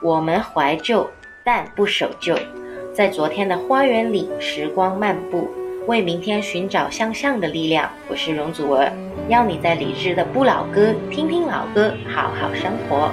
我们怀旧，但不守旧，在昨天的花园里，时光漫步，为明天寻找向上的力量。我是容祖儿，邀你在理智的不老歌，听听老歌，好好生活。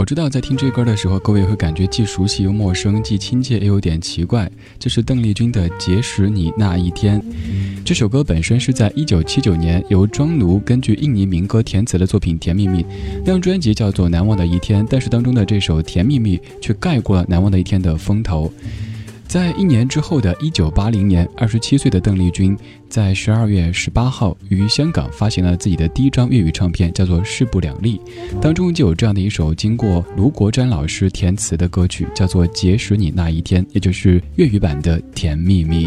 我知道在听这歌的时候，各位会感觉既熟悉又陌生，既亲切又有点奇怪。这是邓丽君的《结识你那一天》。这首歌本身是在一九七九年由庄奴根据印尼民歌填词的作品《甜蜜蜜》，那张专辑叫做《难忘的一天》，但是当中的这首《甜蜜蜜》却盖过了《难忘的一天》的风头。在一年之后的一九八零年，二十七岁的邓丽君在十二月十八号于香港发行了自己的第一张粤语唱片，叫做《势不两立》，当中就有这样的一首经过卢国詹老师填词的歌曲，叫做《结识你那一天》，也就是粤语版的《甜蜜蜜》。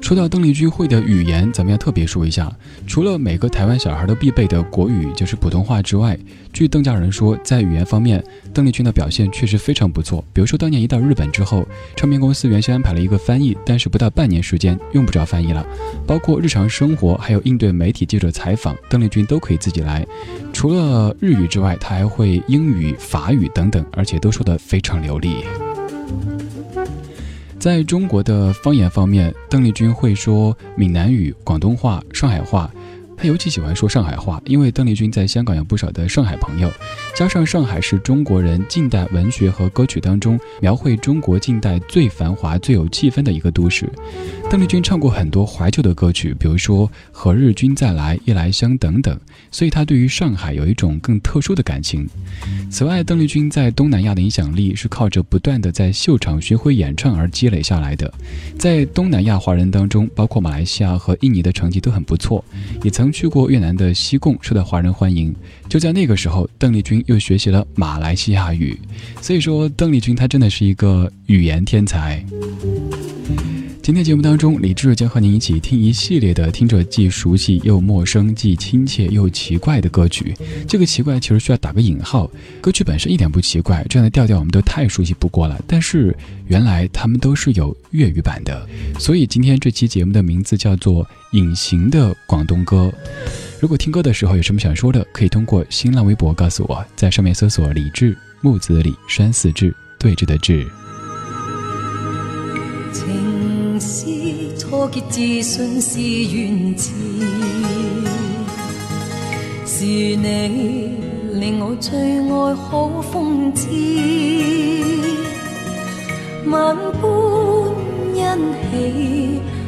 说到邓丽君会的语言，咱们要特别说一下。除了每个台湾小孩都必备的国语，就是普通话之外，据邓家人说，在语言方面，邓丽君的表现确实非常不错。比如说，当年一到日本之后，唱片公司原先安排了一个翻译，但是不到半年时间，用不着翻译了。包括日常生活，还有应对媒体记者采访，邓丽君都可以自己来。除了日语之外，她还会英语、法语等等，而且都说得非常流利。在中国的方言方面，邓丽君会说闽南语、广东话、上海话。他尤其喜欢说上海话，因为邓丽君在香港有不少的上海朋友，加上上海是中国人近代文学和歌曲当中描绘中国近代最繁华、最有气氛的一个都市。邓丽君唱过很多怀旧的歌曲，比如说《何日君再来》《夜来香》等等，所以她对于上海有一种更特殊的感情。此外，邓丽君在东南亚的影响力是靠着不断的在秀场巡回演唱而积累下来的。在东南亚华人当中，包括马来西亚和印尼的成绩都很不错，也曾去过越南的西贡，受到华人欢迎。就在那个时候，邓丽君又学习了马来西亚语，所以说邓丽君她真的是一个语言天才。今天节目当中，李志将和您一起听一系列的听着既熟悉又陌生、既亲切又奇怪的歌曲。这个奇怪其实需要打个引号，歌曲本身一点不奇怪，这样的调调我们都太熟悉不过了。但是原来他们都是有粤语版的，所以今天这期节目的名字叫做《隐形的广东歌》。如果听歌的时候有什么想说的，可以通过新浪微博告诉我，在上面搜索“李志木子李山寺志对峙的志”。是错结自信是缘字，是你令我最爱好风姿，万般欣喜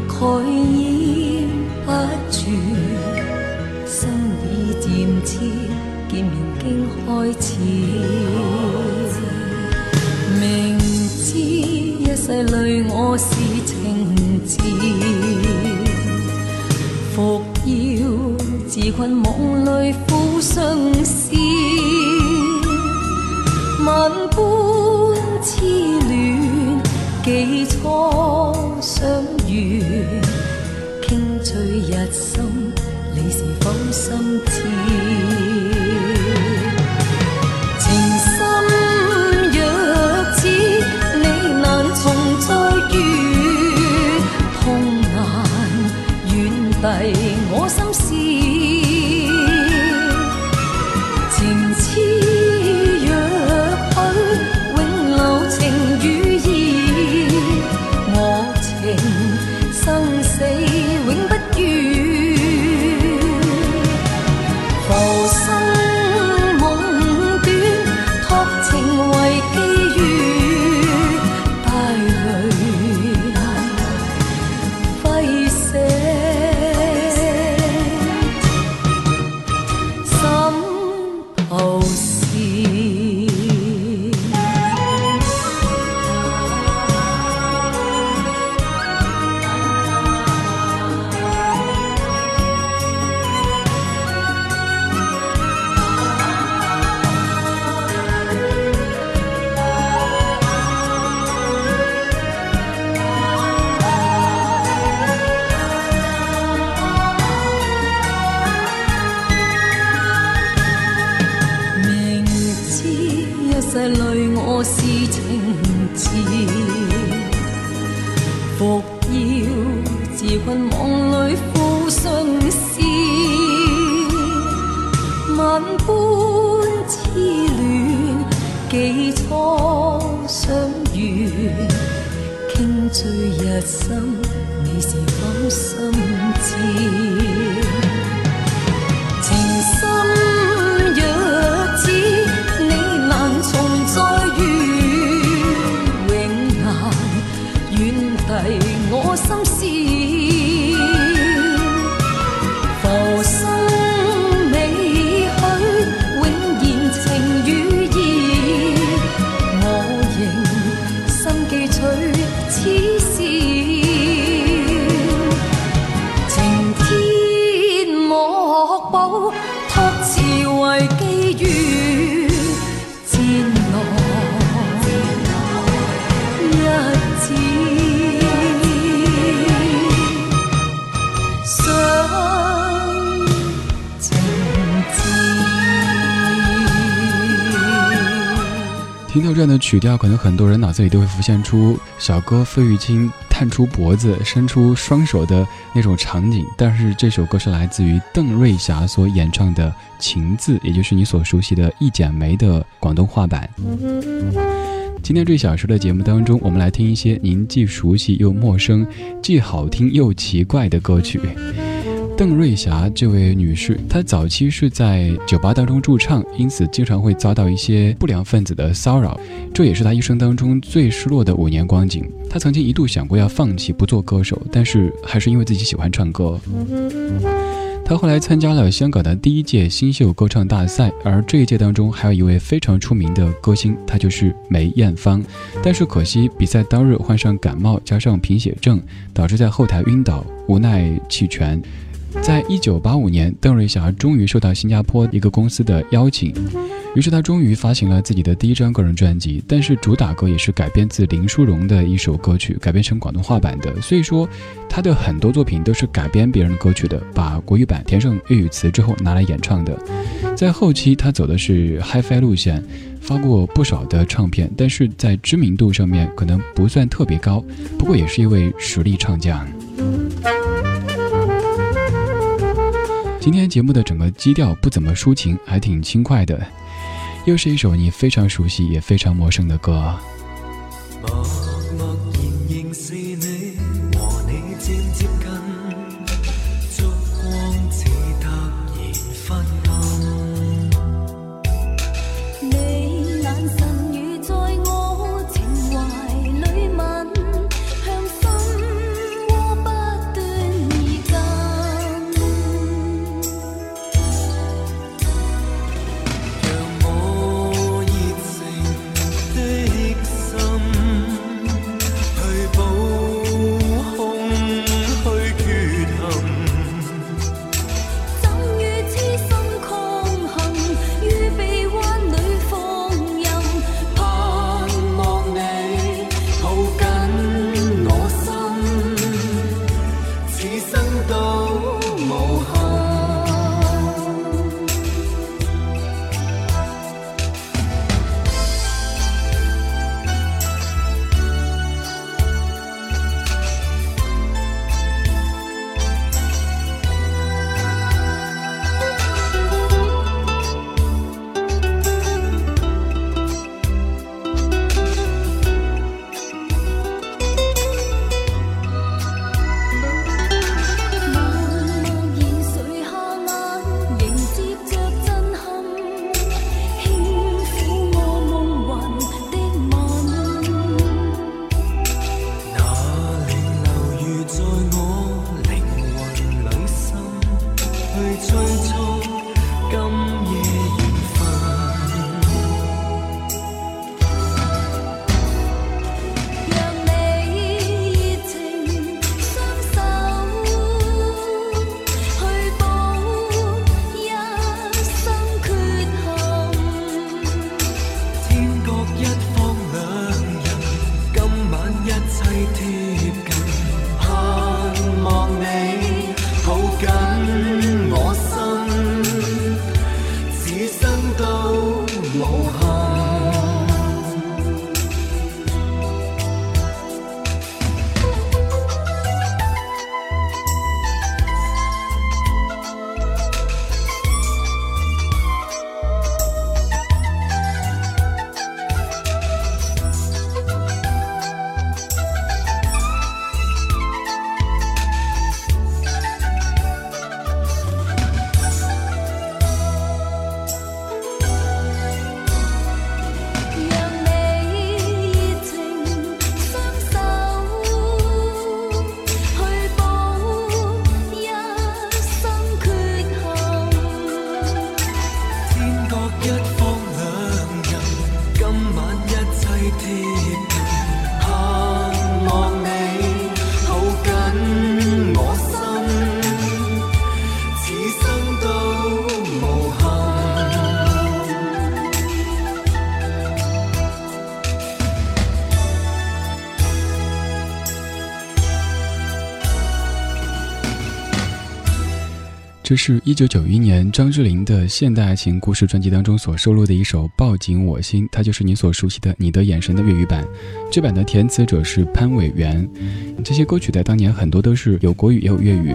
盖掩不住，心已渐痴见面经开始，世累我是情字。复要自困梦里苦相思，万般痴恋，几初相遇，倾醉日深，你是否心知？听曲调，可能很多人脑子里都会浮现出小哥费玉清探出脖子、伸出双手的那种场景。但是这首歌是来自于邓瑞霞所演唱的《情字》，也就是你所熟悉的《一剪梅》的广东话版。今天这小时的节目当中，我们来听一些您既熟悉又陌生、既好听又奇怪的歌曲。邓瑞霞这位女士，她早期是在酒吧当中驻唱，因此经常会遭到一些不良分子的骚扰，这也是她一生当中最失落的五年光景。她曾经一度想过要放弃不做歌手，但是还是因为自己喜欢唱歌。她后来参加了香港的第一届新秀歌唱大赛，而这一届当中还有一位非常出名的歌星，她就是梅艳芳。但是可惜比赛当日患上感冒，加上贫血症，导致在后台晕倒，无奈弃权。在一九八五年，邓瑞霞终于受到新加坡一个公司的邀请。于是她终于发行了自己的第一张个人专辑，但是主打歌也是改编自林淑荣的一首歌曲，改编成广东话版的。所以说，他的很多作品都是改编别人歌曲的，把国语版填上粤语词之后拿来演唱的。在后期，他走的是 HiFi 路线，发过不少的唱片，但是在知名度上面可能不算特别高，不过也是一位实力唱将。今天节目的整个基调不怎么抒情，还挺轻快的。又是一首你非常熟悉也非常陌生的歌。这是一九九一年张智霖的现代爱情故事专辑当中所收录的一首《抱紧我心》，它就是你所熟悉的《你的眼神》的粤语版。这版的填词者是潘伟元。这些歌曲在当年很多都是有国语也有粤语。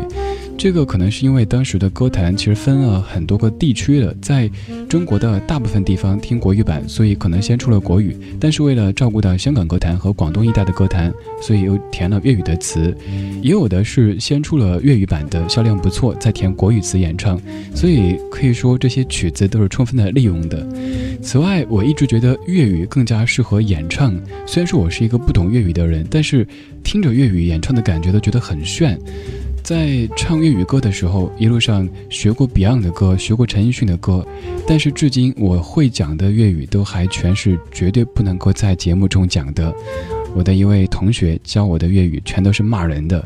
这个可能是因为当时的歌坛其实分了很多个地区的，在中国的大部分地方听国语版，所以可能先出了国语。但是为了照顾到香港歌坛和广东一带的歌坛，所以又填了粤语的词。也有的是先出了粤语版的，销量不错，再填国语词演唱。所以可以说这些曲子都是充分的利用的。此外，我一直觉得粤语更加适合演唱。虽然说我是一个不懂粤语的人，但是听着粤语演唱的感觉都觉得很炫。在唱粤语歌的时候，一路上学过 Beyond 的歌，学过陈奕迅的歌，但是至今我会讲的粤语都还全是绝对不能够在节目中讲的。我的一位同学教我的粤语全都是骂人的。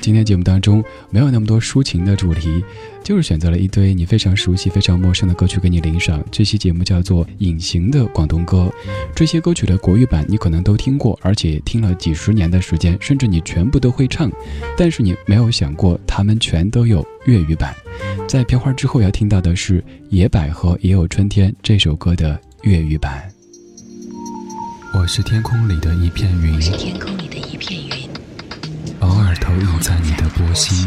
今天节目当中没有那么多抒情的主题，就是选择了一堆你非常熟悉、非常陌生的歌曲给你领赏。这期节目叫做《隐形的广东歌》，这些歌曲的国语版你可能都听过，而且听了几十年的时间，甚至你全部都会唱，但是你没有想过他们全都有粤语版。在片花之后要听到的是《野百合也有春天》这首歌的粤语版。我是天空里的一片云，我是天空里的一片云。偶尔投影在你的波心，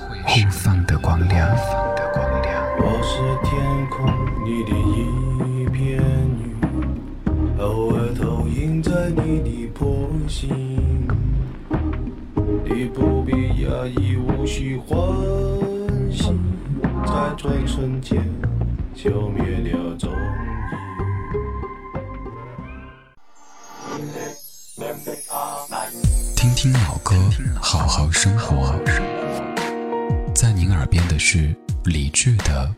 互放的光亮。我是天空里的一片云，偶尔投影在你的波心。你不必讶异，无需欢喜，在转瞬间消灭了踪影。听听老歌，好好生活。是理智的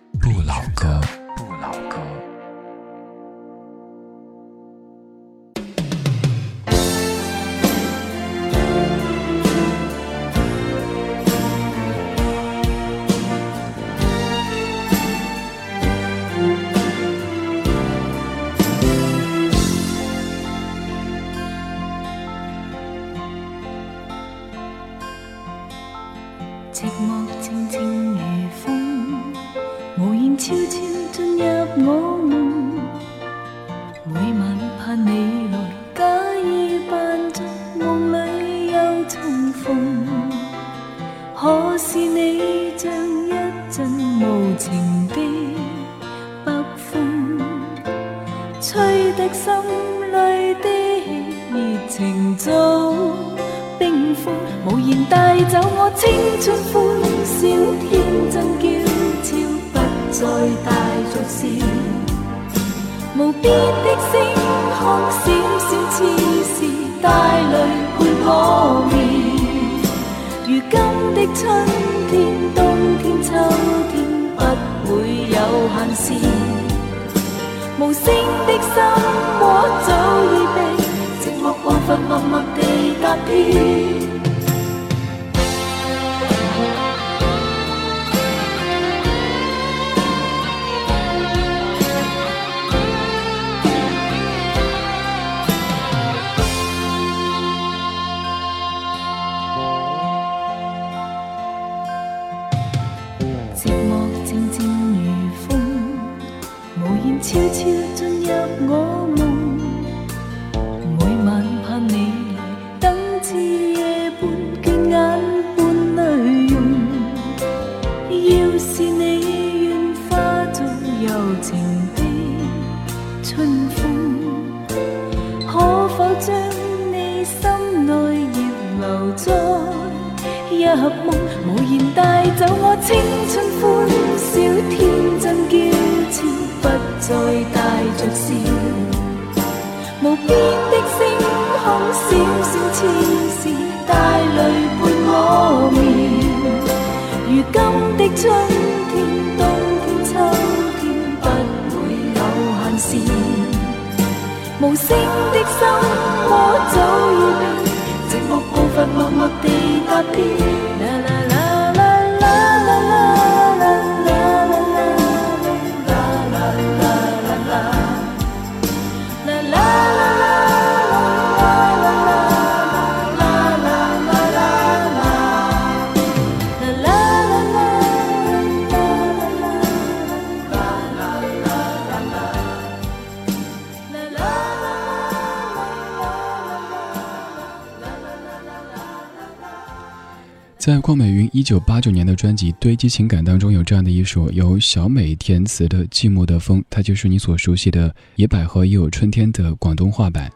九八九年的专辑《堆积情感》当中，有这样的一首由小美填词的《寂寞的风》，它就是你所熟悉的《野百合也有春天》的广东话版。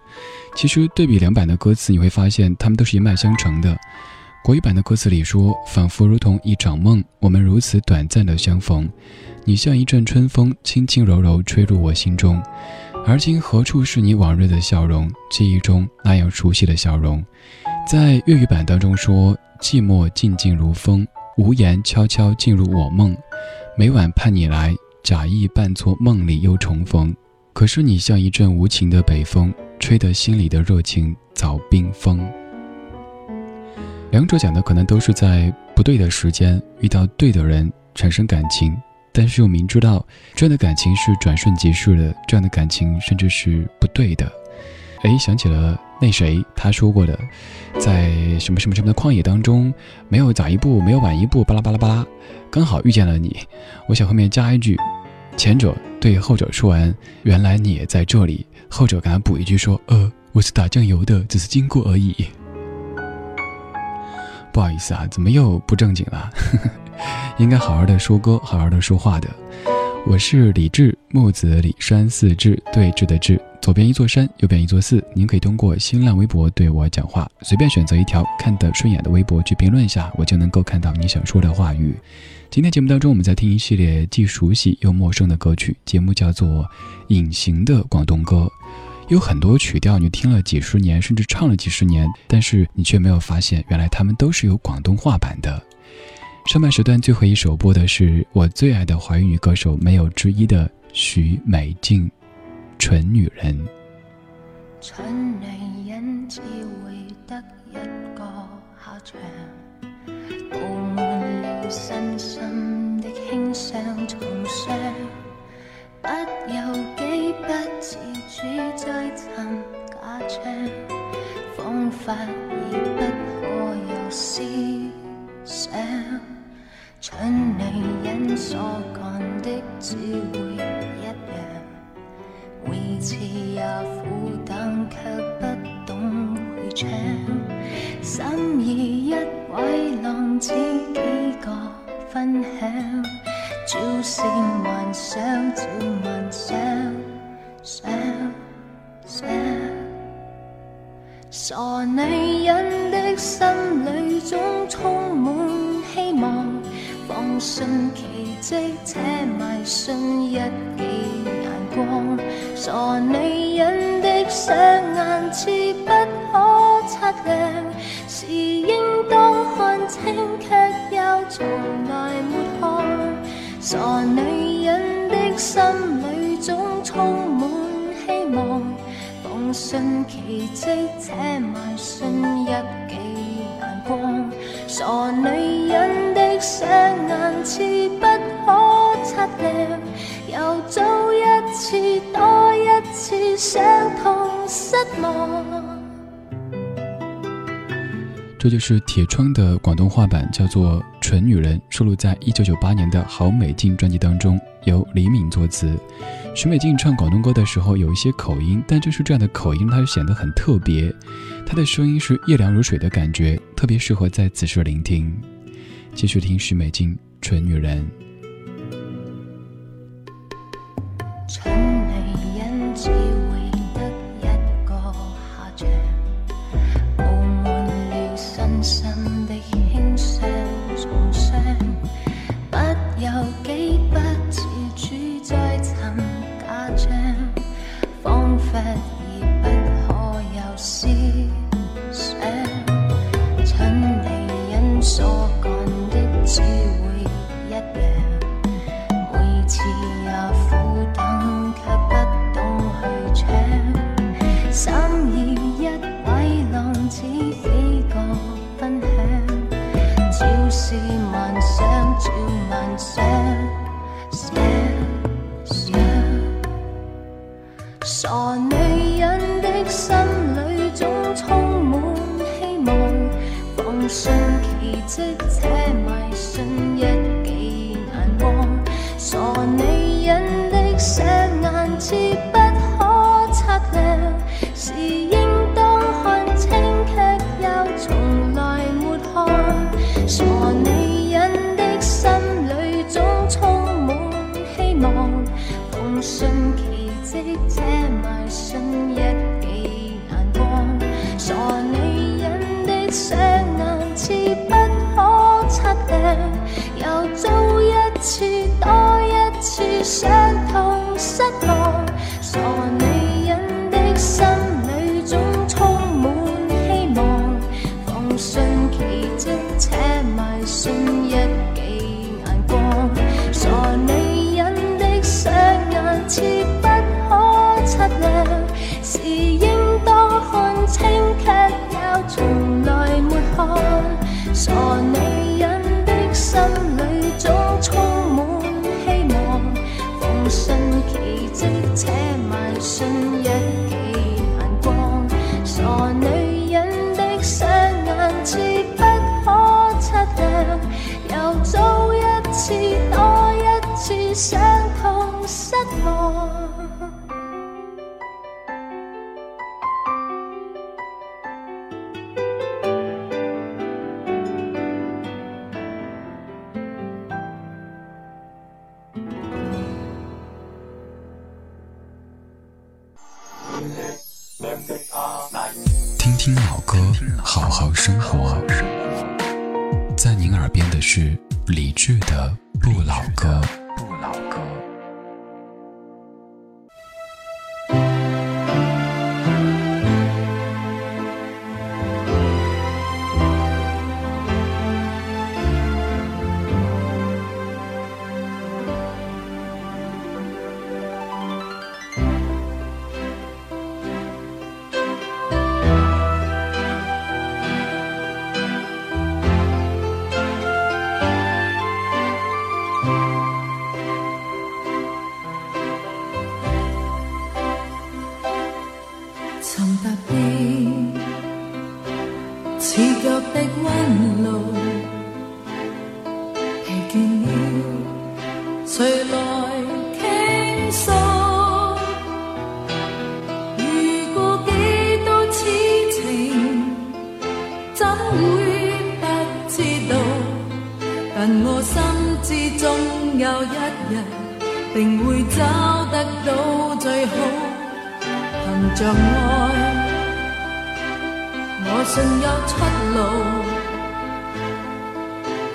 其实对比两版的歌词，你会发现它们都是一脉相承的。国语版的歌词里说：“仿佛如同一场梦，我们如此短暂的相逢，你像一阵春风，轻轻柔柔吹入我心中。而今何处是你往日的笑容？记忆中那样熟悉的笑容。”在粤语版当中说。寂寞静静如风，无言悄悄进入我梦。每晚盼你来，假意扮作梦里又重逢。可是你像一阵无情的北风，吹得心里的热情早冰封。两者讲的可能都是在不对的时间遇到对的人产生感情，但是又明知道这样的感情是转瞬即逝的，这样的感情甚至是不对的。哎，想起了。那谁他说过的，在什么什么什么的旷野当中，没有早一步，没有晚一步，巴拉巴拉巴拉，刚好遇见了你。我想后面加一句，前者对后者说完，原来你也在这里。后者给他补一句说，呃，我是打酱油的，只是经过而已。不好意思啊，怎么又不正经了？应该好好的说歌，好好的说话的。我是李志，木子李山四志对峙的志。左边一座山，右边一座寺。您可以通过新浪微博对我讲话，随便选择一条看得顺眼的微博去评论一下，我就能够看到你想说的话语。今天节目当中，我们在听一系列既熟悉又陌生的歌曲，节目叫做《隐形的广东歌》。有很多曲调你听了几十年，甚至唱了几十年，但是你却没有发现，原来他们都是有广东话版的。上半时段最后一首播的是我最爱的华语女歌手，没有之一的许美静。蠢女人，蠢女人只会得一个下场，布满了身心的轻伤重伤，不由己不自主再寻假唱，方法已不是铁窗的广东话版，叫做《蠢女人》，收录在一九九八年的好美静专辑当中，由李敏作词。许美静唱广东歌的时候有一些口音，但就是这样的口音，她就显得很特别。她的声音是夜凉如水的感觉，特别适合在此时聆听。继续听许美静《蠢女人》。一日定会找得到最好，凭着爱我信有出路，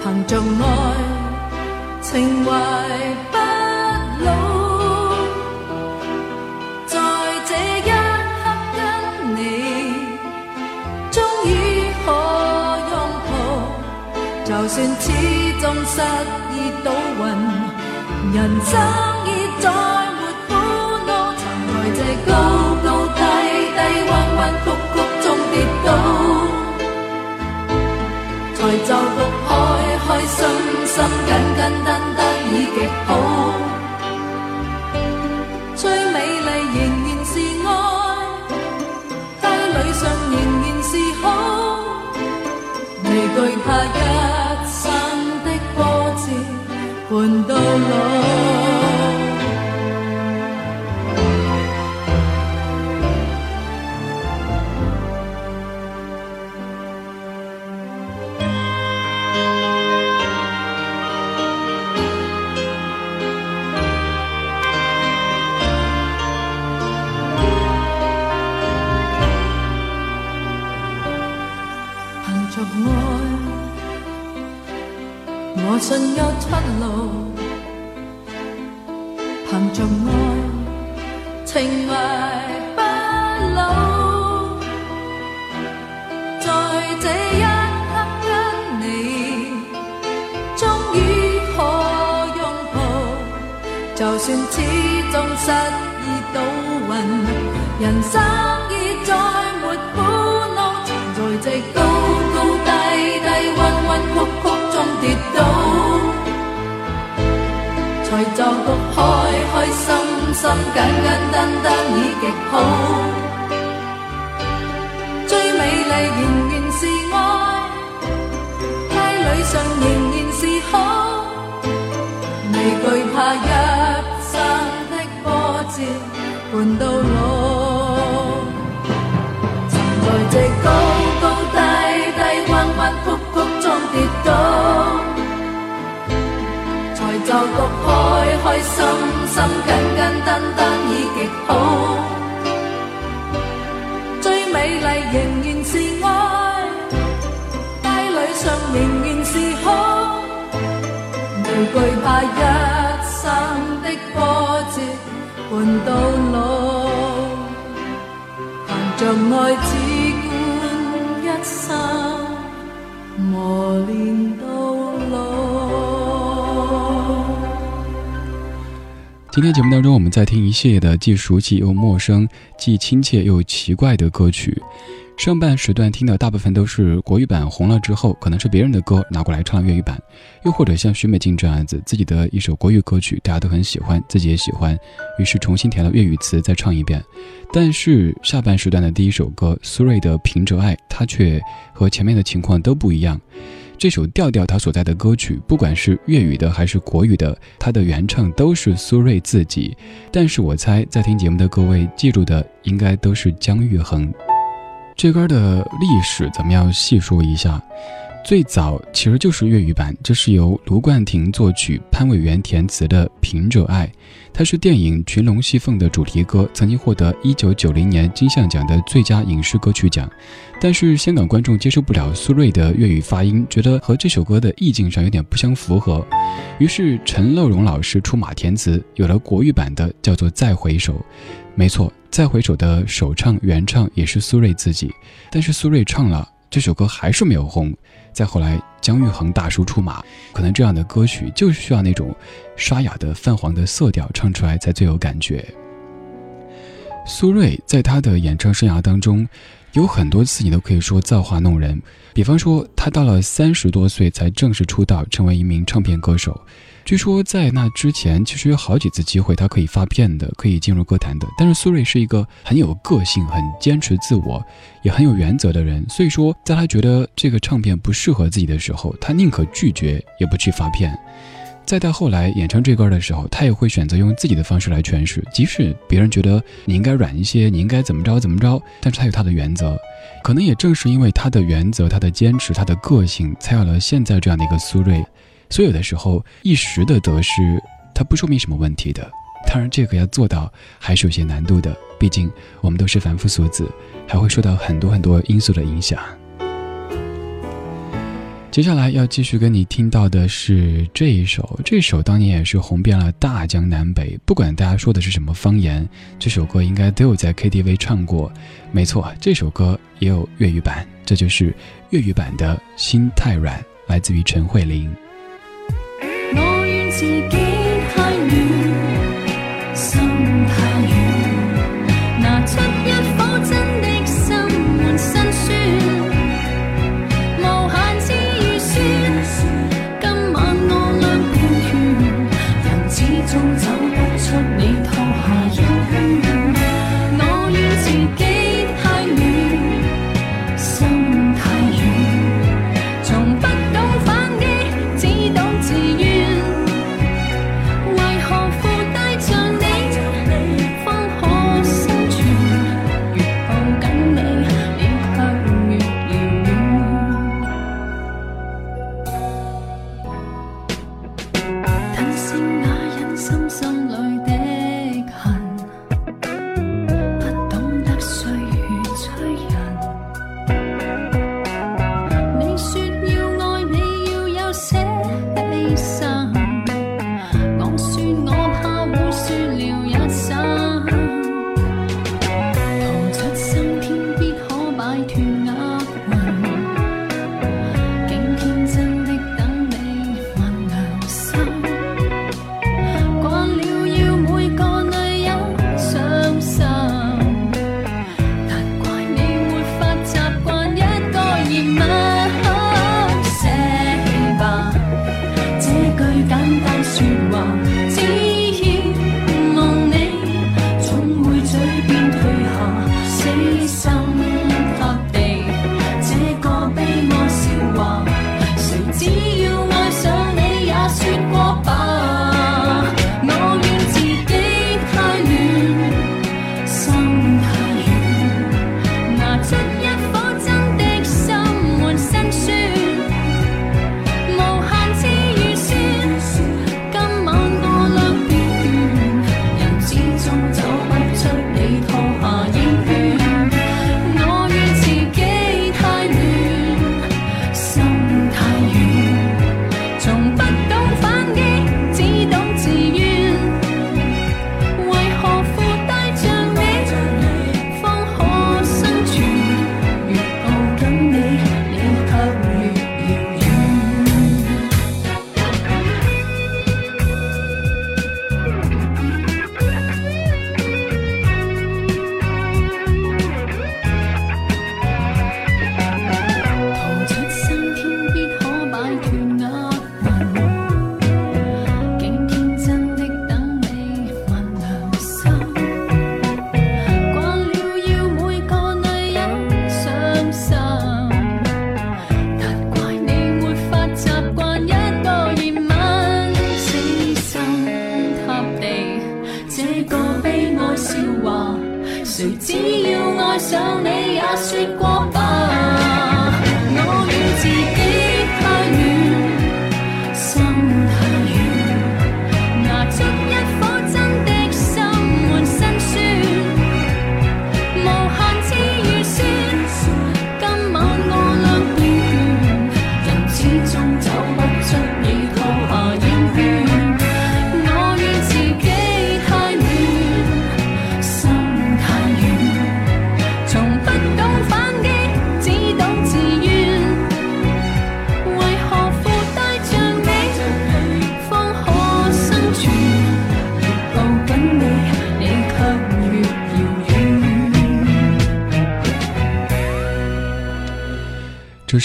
凭着爱情怀不老，在这一刻跟你终于可拥抱，就算始终失意倒运。人生已再没苦恼，曾在这高高低低、弯弯曲曲中跌倒，才就独开开心心、简简单单已极好。最美丽仍然是爱，低里上仍然是好，未惧怕一。混到老，着，我信有出路。情怀不老。在这一刻跟你，终于可拥抱，就算始终失意倒运，人生已再没苦恼，曾在这高高低低、弯弯曲曲中跌倒，就觉开开心心、简简单单已极好。最美丽仍然是爱，街里上仍然是好，未惧怕一生的波折伴到老。曾在这高高低低、弯弯曲曲中跌倒，就觉开开心心、简简单单已极好。最美丽仍然是爱，街里上仍然是好，未惧怕一生的波折伴到老，凭着爱只管一生磨练到今天节目当中，我们在听一系列的既熟悉又陌生、既亲切又奇怪的歌曲。上半时段听的大部分都是国语版红了之后，可能是别人的歌拿过来唱粤语版，又或者像徐美静这样子，自己的一首国语歌曲大家都很喜欢，自己也喜欢，于是重新填了粤语词再唱一遍。但是下半时段的第一首歌苏芮的《凭着爱》，它却和前面的情况都不一样。这首调调它所在的歌曲，不管是粤语的还是国语的，它的原唱都是苏芮自己。但是我猜，在听节目的各位记住的，应该都是姜育恒。这歌的历史咱们要细说一下，最早其实就是粤语版，这是由卢冠廷作曲、潘伟元填词的《凭着爱》，它是电影《群龙戏凤》的主题歌，曾经获得1990年金像奖的最佳影视歌曲奖。但是香港观众接受不了苏芮的粤语发音，觉得和这首歌的意境上有点不相符合，于是陈乐融老师出马填词，有了国语版的，叫做《再回首》。没错，《再回首》的首唱原唱也是苏芮自己，但是苏芮唱了这首歌还是没有红。再后来，姜育恒大叔出马，可能这样的歌曲就需要那种沙哑的泛黄的色调唱出来才最有感觉。苏芮在她的演唱生涯当中，有很多次你都可以说造化弄人，比方说她到了三十多岁才正式出道，成为一名唱片歌手。据说在那之前，其实有好几次机会，他可以发片的，可以进入歌坛的。但是苏芮是一个很有个性、很坚持自我，也很有原则的人。所以说，在他觉得这个唱片不适合自己的时候，他宁可拒绝，也不去发片。再到后来演唱这歌的时候，他也会选择用自己的方式来诠释，即使别人觉得你应该软一些，你应该怎么着怎么着，但是他有他的原则。可能也正是因为他的原则、他的坚持、他的个性，才有了现在这样的一个苏芮。所以有的时候，一时的得失，它不说明什么问题的。当然，这个要做到还是有些难度的，毕竟我们都是凡夫俗子，还会受到很多很多因素的影响。接下来要继续跟你听到的是这一首，这首当年也是红遍了大江南北，不管大家说的是什么方言，这首歌应该都有在 KTV 唱过。没错，这首歌也有粤语版，这就是粤语版的《心太软》，来自于陈慧琳。自己太软，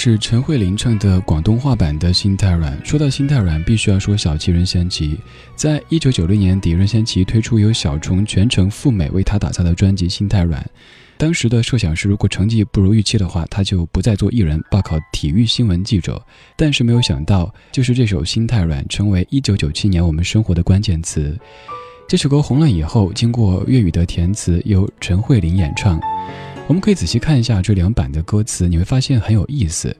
是陈慧琳唱的广东话版的《心太软》。说到心太软，必须要说小七任贤齐。在一九九六年底，任贤齐推出由小虫全程赴美为他打造的专辑《心太软》。当时的设想是，如果成绩不如预期的话，他就不再做艺人，报考体育新闻记者。但是没有想到，就是这首《心太软》成为一九九七年我们生活的关键词。这首歌红了以后，经过粤语的填词，由陈慧琳演唱。我们可以仔细看一下这两版的歌词，你会发现很有意思。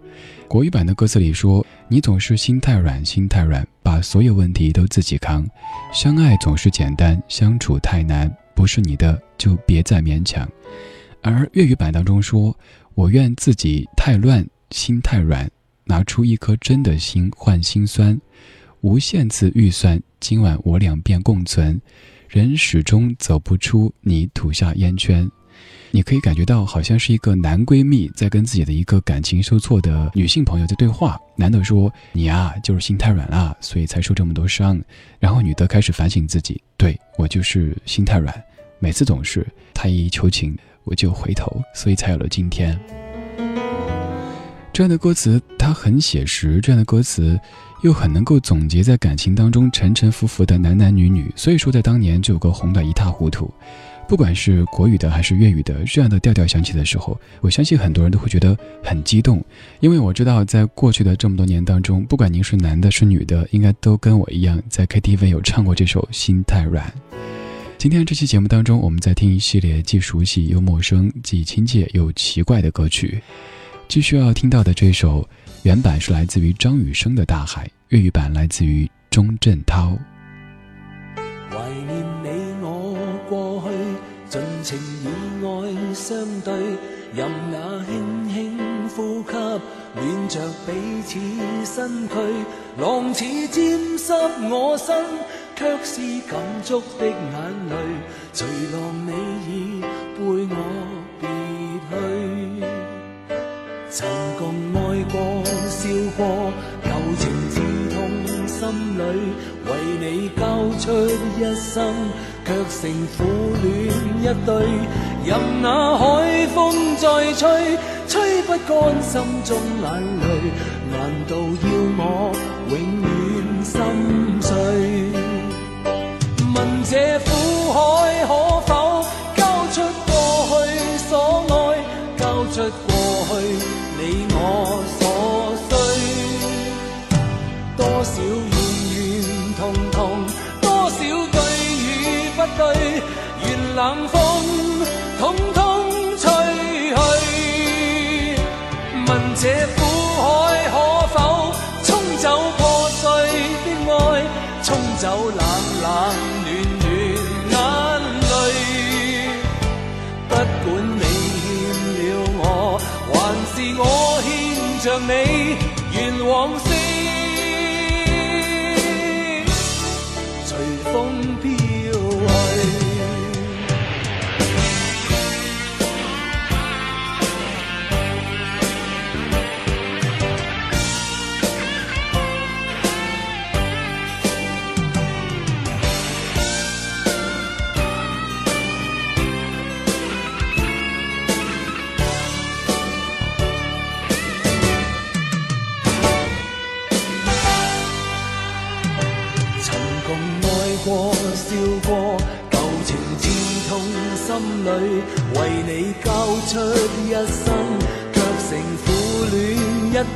国语版的歌词里说：“你总是心太软，心太软，把所有问题都自己扛。相爱总是简单，相处太难，不是你的就别再勉强。”而粤语版当中说：“我愿自己太乱，心太软，拿出一颗真的心换心酸。无限次预算，今晚我俩便共存。人始终走不出你吐下烟圈。”你可以感觉到，好像是一个男闺蜜在跟自己的一个感情受挫的女性朋友在对话。男的说：“你啊，就是心太软了，所以才受这么多伤。”然后女的开始反省自己：“对我就是心太软，每次总是他一求情我就回头，所以才有了今天。”这样的歌词它很写实，这样的歌词又很能够总结在感情当中沉沉浮浮的男男女女，所以说在当年这首歌红得一塌糊涂。不管是国语的还是粤语的，这样的调调响起的时候，我相信很多人都会觉得很激动，因为我知道在过去的这么多年当中，不管您是男的是女的，应该都跟我一样在 KTV 有唱过这首《心太软》。今天这期节目当中，我们在听一系列既熟悉又陌生、既亲切又奇怪的歌曲。继续要听到的这首原版是来自于张雨生的《大海》，粤语版来自于钟镇涛。去，尽情以爱相对，任那轻轻呼吸，暖着彼此身躯，浪似沾湿我身，却是感触的眼泪，随浪你已背我别去。曾共爱過、笑過，舊情刺痛心裏，為你交出一生，却成苦恋一对。任那海风再吹，吹不干心中眼泪。难道要我永远心碎？问这苦海可否冷风统统吹去。问这苦海可否冲走破碎的爱，冲走冷冷暖暖眼泪。不管你欠了我，还是我欠着你，愿往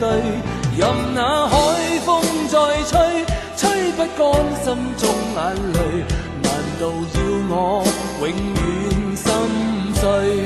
任那海风再吹吹不干心中眼泪难道要我永远心碎？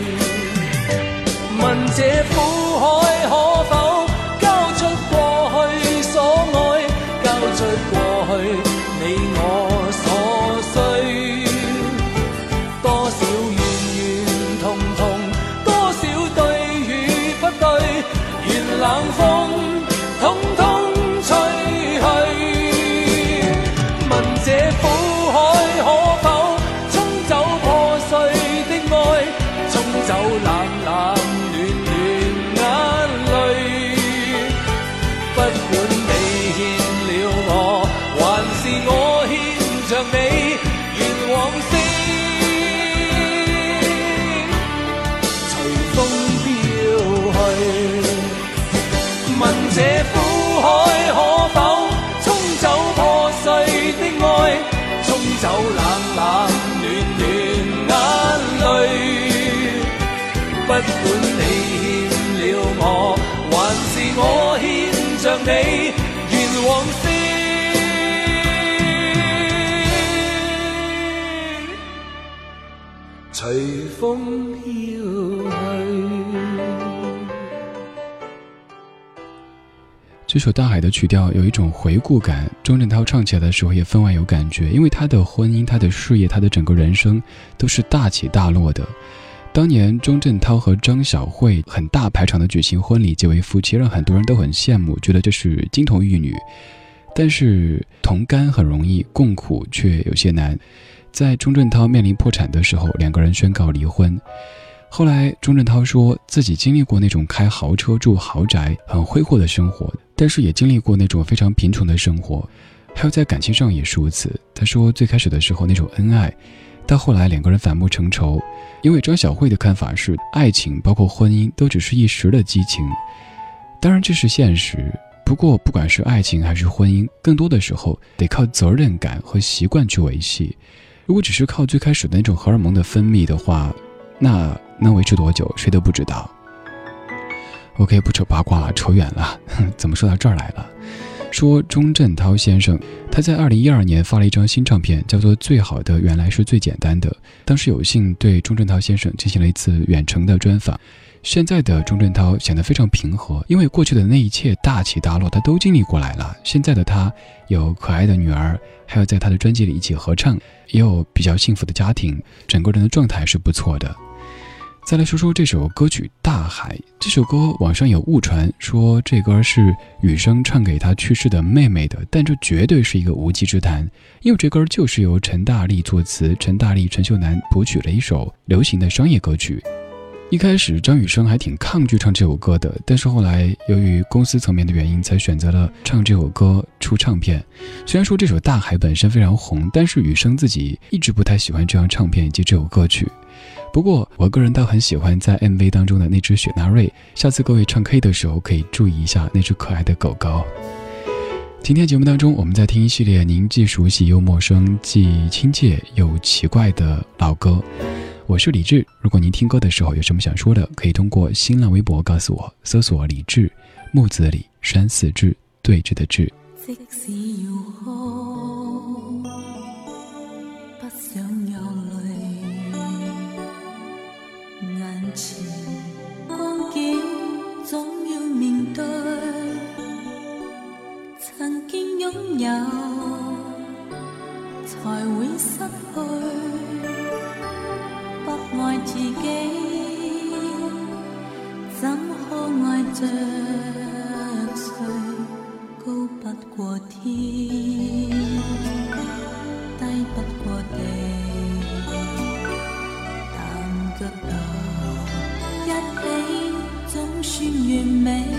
着你，愿往昔随风飘去。问这苦海可否冲走破碎的爱，冲走冷冷暖暖眼泪。不管你欠了我，还是我欠着你，愿往随风飘去。这首《大海》的曲调有一种回顾感，钟镇涛唱起来的时候也分外有感觉，因为他的婚姻、他的事业、他的整个人生都是大起大落的。当年钟镇涛和张小慧很大排场的举行婚礼，结为夫妻，让很多人都很羡慕，觉得这是金童玉女。但是同甘很容易，共苦却有些难。在钟镇涛面临破产的时候，两个人宣告离婚。后来，钟镇涛说自己经历过那种开豪车、住豪宅、很挥霍的生活，但是也经历过那种非常贫穷的生活，还有在感情上也是如此。他说，最开始的时候那种恩爱，到后来两个人反目成仇，因为张小慧的看法是，爱情包括婚姻都只是一时的激情，当然这是现实。不过，不管是爱情还是婚姻，更多的时候得靠责任感和习惯去维系。如果只是靠最开始的那种荷尔蒙的分泌的话，那能维持多久，谁都不知道。OK，不扯八卦了，扯远了。怎么说到这儿来了？说钟镇涛先生，他在二零一二年发了一张新唱片，叫做《最好的原来是最简单的》。当时有幸对钟镇涛先生进行了一次远程的专访。现在的钟镇涛显得非常平和，因为过去的那一切大起大落，他都经历过来了。现在的他有可爱的女儿，还有在他的专辑里一起合唱，也有比较幸福的家庭，整个人的状态是不错的。再来说说这首歌曲《大海》。这首歌网上有误传，说这歌是雨生唱给他去世的妹妹的，但这绝对是一个无稽之谈，因为这歌就是由陈大力作词，陈大力、陈秀楠谱曲了一首流行的商业歌曲。一开始张雨生还挺抗拒唱这首歌的，但是后来由于公司层面的原因，才选择了唱这首歌出唱片。虽然说这首《大海》本身非常红，但是雨生自己一直不太喜欢这张唱片以及这首歌曲。不过我个人倒很喜欢在 MV 当中的那只雪纳瑞，下次各位唱 K 的时候可以注意一下那只可爱的狗狗。今天节目当中，我们在听一系列您既熟悉又陌生、既亲切又奇怪的老歌。我是李志，如果您听歌的时候有什么想说的，可以通过新浪微博告诉我，搜索李志，木子李，山寺志，对峙的志。即使要哭，不想前光景總要面對。曾經擁有，才會失去。不愛自己，怎可愛着誰？高不過天，低不過地，但腳總算完美。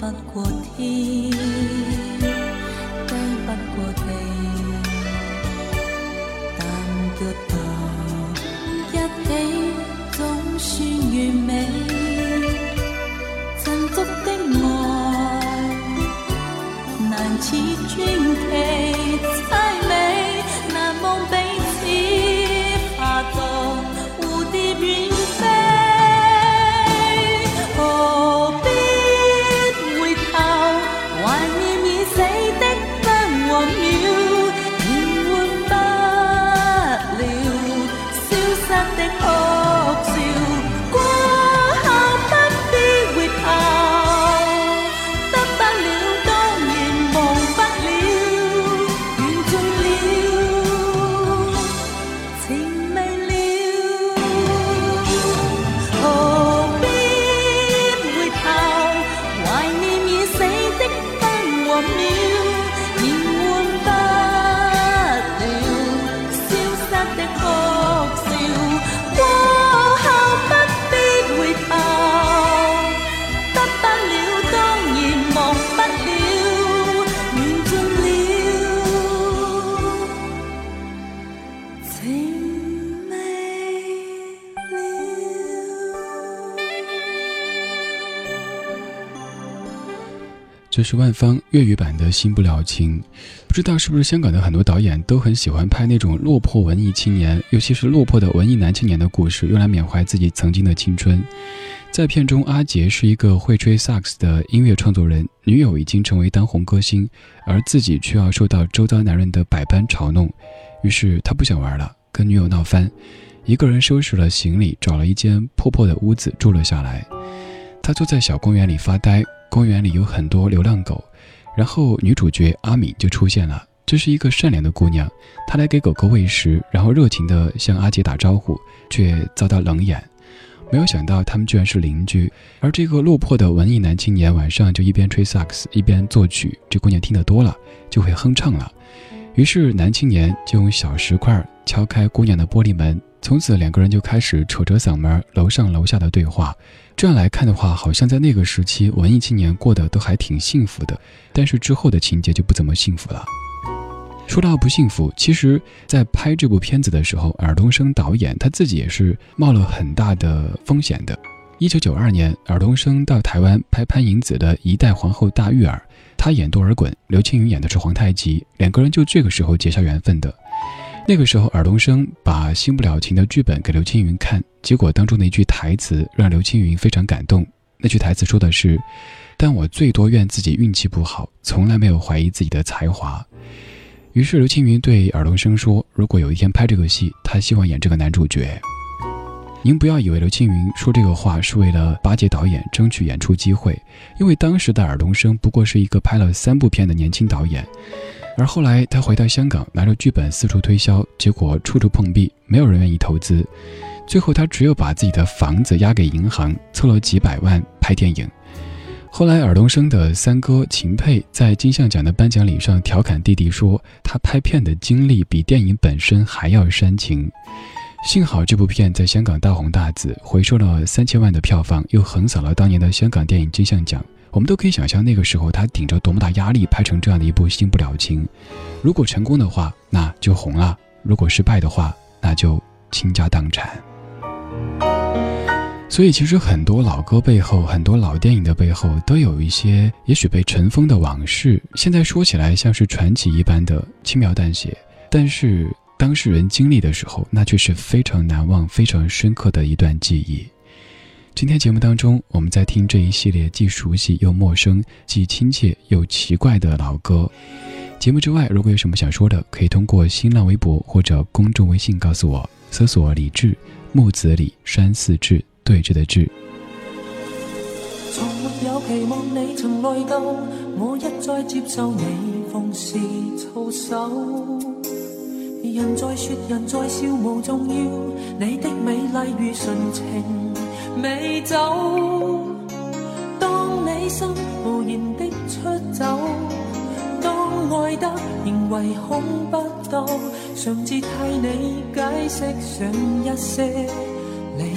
不过天。是万芳粤语版的《新不了情》，不知道是不是香港的很多导演都很喜欢拍那种落魄文艺青年，尤其是落魄的文艺男青年的故事，用来缅怀自己曾经的青春。在片中，阿杰是一个会吹萨克斯的音乐创作人，女友已经成为当红歌星，而自己却要受到周遭男人的百般嘲弄，于是他不想玩了，跟女友闹翻，一个人收拾了行李，找了一间破破的屋子住了下来。他坐在小公园里发呆，公园里有很多流浪狗，然后女主角阿敏就出现了。这是一个善良的姑娘，她来给狗狗喂食，然后热情地向阿杰打招呼，却遭到冷眼。没有想到他们居然是邻居，而这个落魄的文艺男青年晚上就一边吹萨克斯一边作曲，这姑娘听得多了就会哼唱了。于是男青年就用小石块敲开姑娘的玻璃门，从此两个人就开始扯着嗓门楼上楼下的对话。这样来看的话，好像在那个时期文艺青年过得都还挺幸福的，但是之后的情节就不怎么幸福了。说到不幸福，其实，在拍这部片子的时候，尔冬升导演他自己也是冒了很大的风险的。一九九二年，尔冬升到台湾拍潘迎紫的《一代皇后大玉儿》，他演多尔衮，刘青云演的是皇太极，两个人就这个时候结下缘分的。那个时候，尔冬升把《新不了情》的剧本给刘青云看，结果当中的一句台词让刘青云非常感动。那句台词说的是：“但我最多怨自己运气不好，从来没有怀疑自己的才华。”于是刘青云对尔冬升说：“如果有一天拍这个戏，他希望演这个男主角。”您不要以为刘青云说这个话是为了巴结导演争取演出机会，因为当时的尔冬升不过是一个拍了三部片的年轻导演。而后来他回到香港，拿着剧本四处推销，结果处处碰壁，没有人愿意投资。最后他只有把自己的房子押给银行，凑了几百万拍电影。后来，尔冬升的三哥秦沛在金像奖的颁奖礼上调侃弟弟说：“他拍片的经历比电影本身还要煽情。”幸好这部片在香港大红大紫，回收了三千万的票房，又横扫了当年的香港电影金像奖。我们都可以想象那个时候他顶着多么大压力拍成这样的一部《新不了情》。如果成功的话，那就红了；如果失败的话，那就倾家荡产。所以，其实很多老歌背后，很多老电影的背后，都有一些也许被尘封的往事。现在说起来像是传奇一般的轻描淡写，但是当事人经历的时候，那却是非常难忘、非常深刻的一段记忆。今天节目当中，我们在听这一系列既熟悉又陌生、既亲切又奇怪的老歌。节目之外，如果有什么想说的，可以通过新浪微博或者公众微信告诉我，搜索“李志木子李山寺志”。对峙的志。從沒有期望你曾內疚，我一再接受你逢時操守。人在說人在笑無重要，你的美麗如純情美酒。當你心無言的出走，當愛得仍唯恐不到，嘗試替你解釋上一些理由。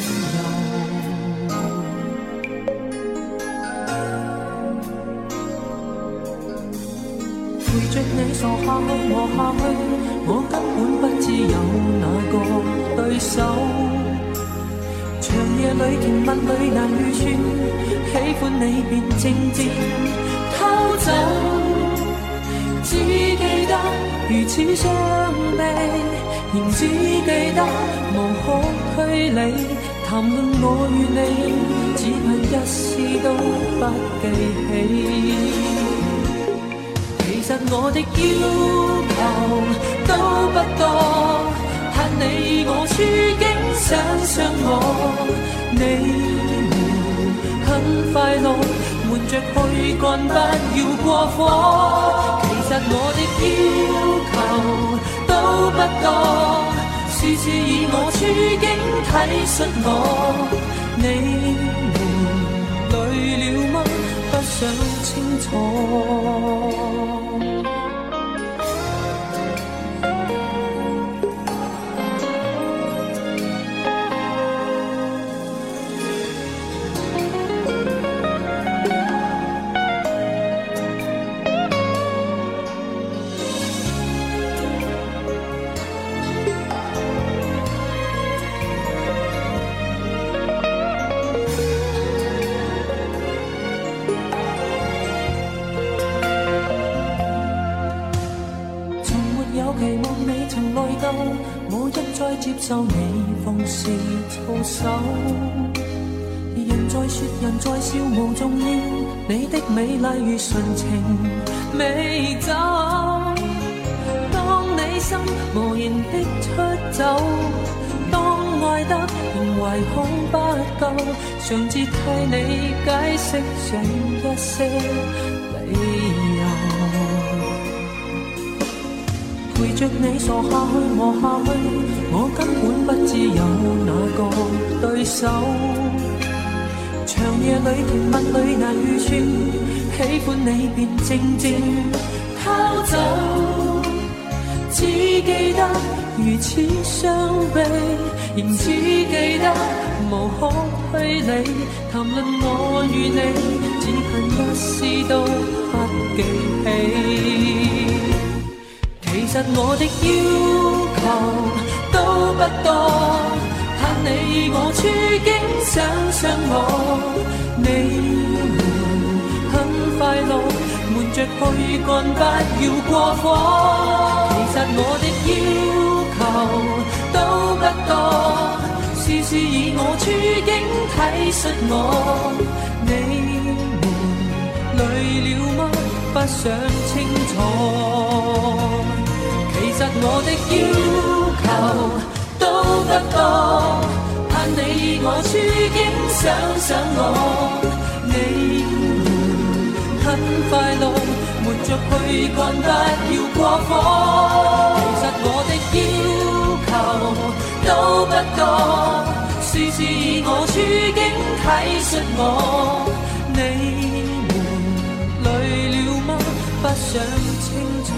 陪着你傻下去和下去，我根本不知有哪個對手。長夜裏甜蜜裏難預算，喜歡你便靜靜偷走。只记得如此伤悲，仍只记得无可推理。谈论我与你，只恨一丝都不记起。其实我的要求都不多，盼你我处境想想我，你们很快乐。瞒着去干，不要过火。其实我的要求都不多，事事以我处境体恤我。你们累了吗？不想清楚。接受你放肆操守，人在说人在笑无重要，你的美丽如纯情美酒。当你心无言的出走，当爱得仍唯恐不够，常自替你解释这一些理由，陪着你傻下去磨下去。有哪个对手，长夜里甜蜜里难预算，喜欢你便静静偷走，只记得如此伤悲，仍只记得无可推理，谈论我与你，只恨一丝都不记起。其实我的要求。不多，盼你我处境想想我，你们很快乐，瞒着去干，不要过火。其实我的要求都不多，事事以我处境体恤我，你们累了吗？不想清楚。其实我的要求。都不多，盼你我处境想想我，你们很快乐，活着去干，不要过火。其实我的要求都不多，事事以我处境体恤我，你们累了吗？不想清楚。